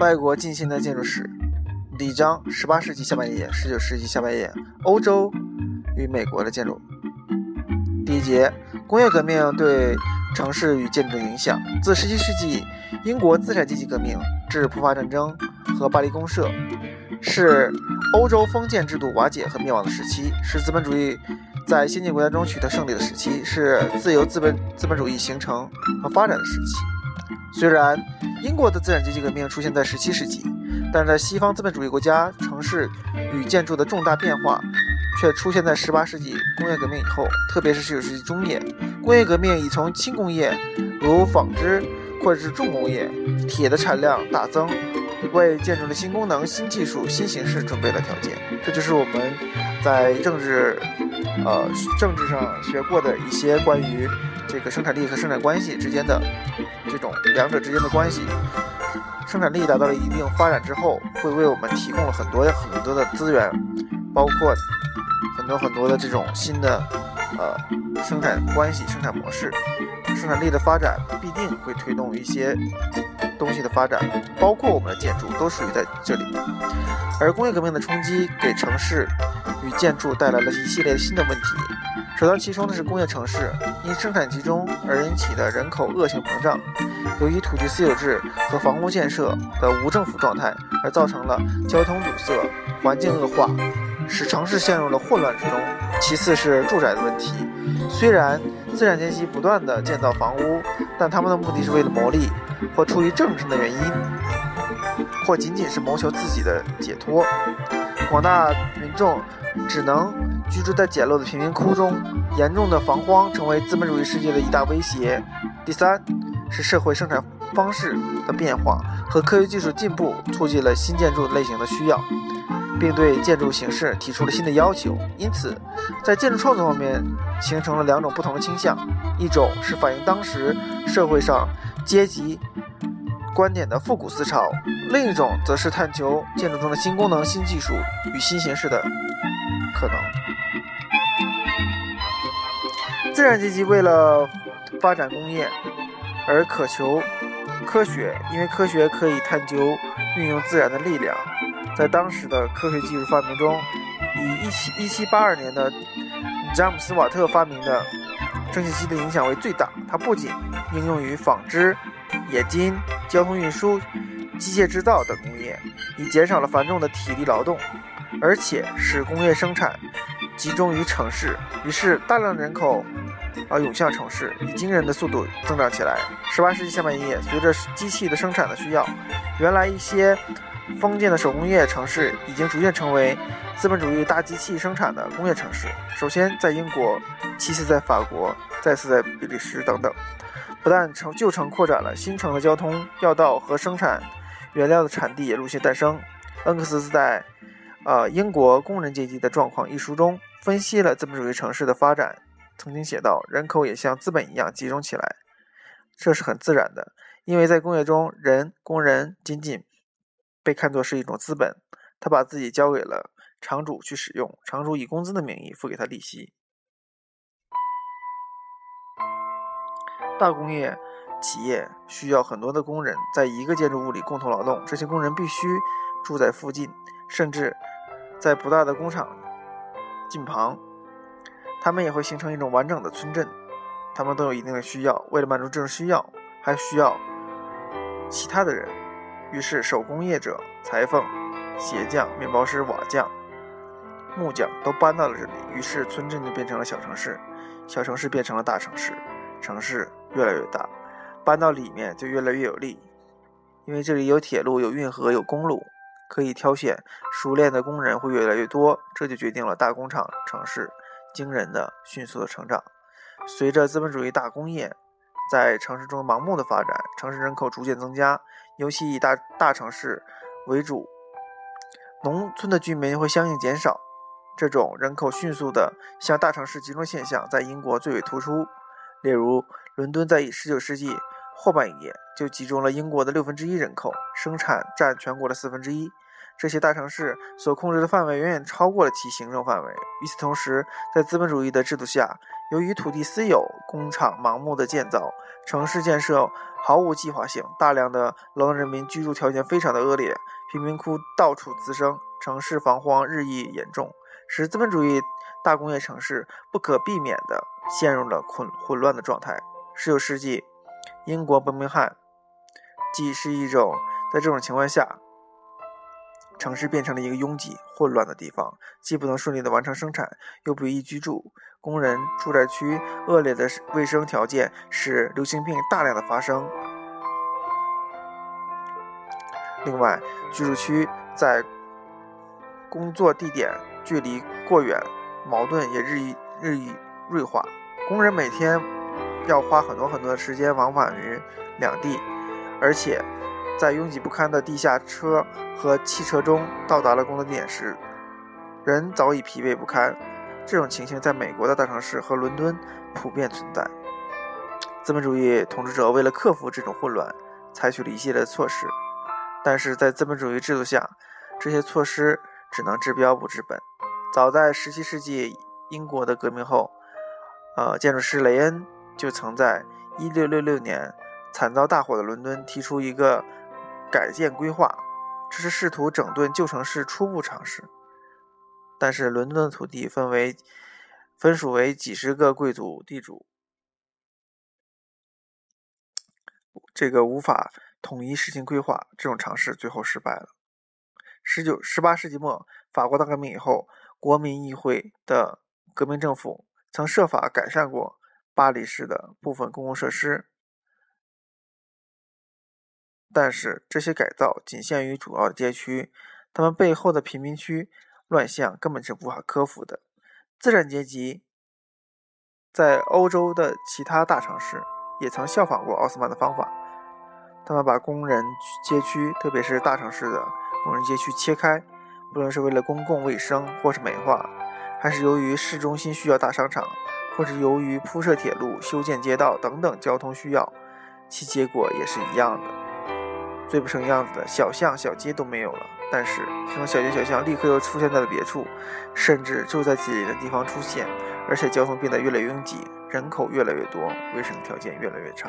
外国近现代建筑史第一章：十八世纪下半叶、十九世纪下半叶欧洲与美国的建筑。第一节：工业革命对城市与建筑的影响。自十七世纪英国资产阶级革命至普法战争和巴黎公社，是欧洲封建制度瓦解和灭亡的时期，是资本主义在先进国家中取得胜利的时期，是自由资本资本主义形成和发展的时期。虽然英国的资产阶级革命出现在十七世纪，但是在西方资本主义国家，城市与建筑的重大变化却出现在十八世纪工业革命以后，特别是十九世纪中叶，工业革命已从轻工业如纺织或者是重工业铁的产量大增，为建筑的新功能、新技术、新形式准备了条件。这就是我们在政治，呃，政治上学过的一些关于这个生产力和生产关系之间的。这种两者之间的关系，生产力达到了一定发展之后，会为我们提供了很多很多的资源，包括很多很多的这种新的呃生产关系、生产模式。生产力的发展必定会推动一些东西的发展，包括我们的建筑都属于在这里。而工业革命的冲击给城市与建筑带来了一系列新的问题。首当其冲的是工业城市，因生产集中而引起的人口恶性膨胀，由于土地私有制和房屋建设的无政府状态，而造成了交通堵塞、环境恶化，使城市陷入了混乱之中。其次是住宅的问题，虽然资产阶级不断地建造房屋，但他们的目的是为了牟利，或出于政治的原因，或仅仅是谋求自己的解脱，广大民众只能。居住在简陋的贫民窟中，严重的防荒成为资本主义世界的一大威胁。第三，是社会生产方式的变化和科学技术进步，促进了新建筑类型的需要，并对建筑形式提出了新的要求。因此，在建筑创作方面形成了两种不同的倾向：一种是反映当时社会上阶级观点的复古思潮；另一种则是探求建筑中的新功能、新技术与新形式的可能。自然阶级为了发展工业而渴求科学，因为科学可以探究运用自然的力量。在当时的科学技术发明中，以一七一七八二年的詹姆斯瓦特发明的蒸汽机的影响为最大。它不仅应用于纺织、冶金、交通运输、机械制造等工业，以减少了繁重的体力劳动，而且使工业生产。集中于城市，于是大量人口啊涌向城市，以惊人的速度增长起来。十八世纪下半叶，随着机器的生产的需要，原来一些封建的手工业城市已经逐渐成为资本主义大机器生产的工业城市。首先在英国，其次在法国，再次在比利时等等。不但城旧城扩展了，新城的交通要道和生产原料的产地也陆续诞生。恩克斯在呃英国工人阶级的状况一书中。分析了资本主义城市的发展，曾经写道：人口也像资本一样集中起来，这是很自然的，因为在工业中，人工人仅仅被看作是一种资本，他把自己交给了厂主去使用，厂主以工资的名义付给他利息。大工业企业需要很多的工人在一个建筑物里共同劳动，这些工人必须住在附近，甚至在不大的工厂。近旁，他们也会形成一种完整的村镇。他们都有一定的需要，为了满足这种需要，还需要其他的人。于是，手工业者、裁缝、鞋匠、面包师、瓦匠、木匠都搬到了这里。于是，村镇就变成了小城市，小城市变成了大城市，城市越来越大，搬到里面就越来越有利，因为这里有铁路、有运河、有公路。可以挑选熟练的工人会越来越多，这就决定了大工厂城市惊人的迅速的成长。随着资本主义大工业在城市中盲目的发展，城市人口逐渐增加，尤其以大大城市为主，农村的居民会相应减少。这种人口迅速的向大城市集中现象在英国最为突出。例如，伦敦在19世纪后半叶就集中了英国的六分之一人口，生产占全国的四分之一。这些大城市所控制的范围远远超过了其行政范围。与此同时，在资本主义的制度下，由于土地私有、工厂盲目的建造，城市建设毫无计划性，大量的劳动人民居住条件非常的恶劣，贫民窟到处滋生，城市防荒日益严重，使资本主义大工业城市不可避免地陷入了混混乱的状态。十九世纪，英国伯明翰即是一种在这种情况下。城市变成了一个拥挤、混乱的地方，既不能顺利的完成生产，又不易居住。工人住宅区恶劣的卫生条件使流行病大量的发生。另外，居住区在工作地点距离过远，矛盾也日益日益锐化。工人每天要花很多很多的时间往返于两地，而且。在拥挤不堪的地下车和汽车中到达了工作地点时，人早已疲惫不堪。这种情形在美国的大城市和伦敦普遍存在。资本主义统治者为了克服这种混乱，采取了一系列措施，但是在资本主义制度下，这些措施只能治标不治本。早在17世纪英国的革命后，呃，建筑师雷恩就曾在1666年惨遭大火的伦敦提出一个。改建规划，这是试图整顿旧城市初步尝试。但是伦敦的土地分为分属为几十个贵族地主，这个无法统一实行规划。这种尝试最后失败了。十九、十八世纪末，法国大革命以后，国民议会的革命政府曾设法改善过巴黎市的部分公共设施。但是这些改造仅限于主要街区，他们背后的贫民区乱象根本是无法克服的。资产阶级在欧洲的其他大城市也曾效仿过奥斯曼的方法，他们把工人街区，特别是大城市的工人街区切开，不论是为了公共卫生或是美化，还是由于市中心需要大商场，或是由于铺设铁路、修建街道等等交通需要，其结果也是一样的。最不成样子的小巷小街都没有了，但是这种小街小巷立刻又出现在了别处，甚至就在紧邻的地方出现，而且交通变得越来越拥挤，人口越来越多，卫生条件越来越差。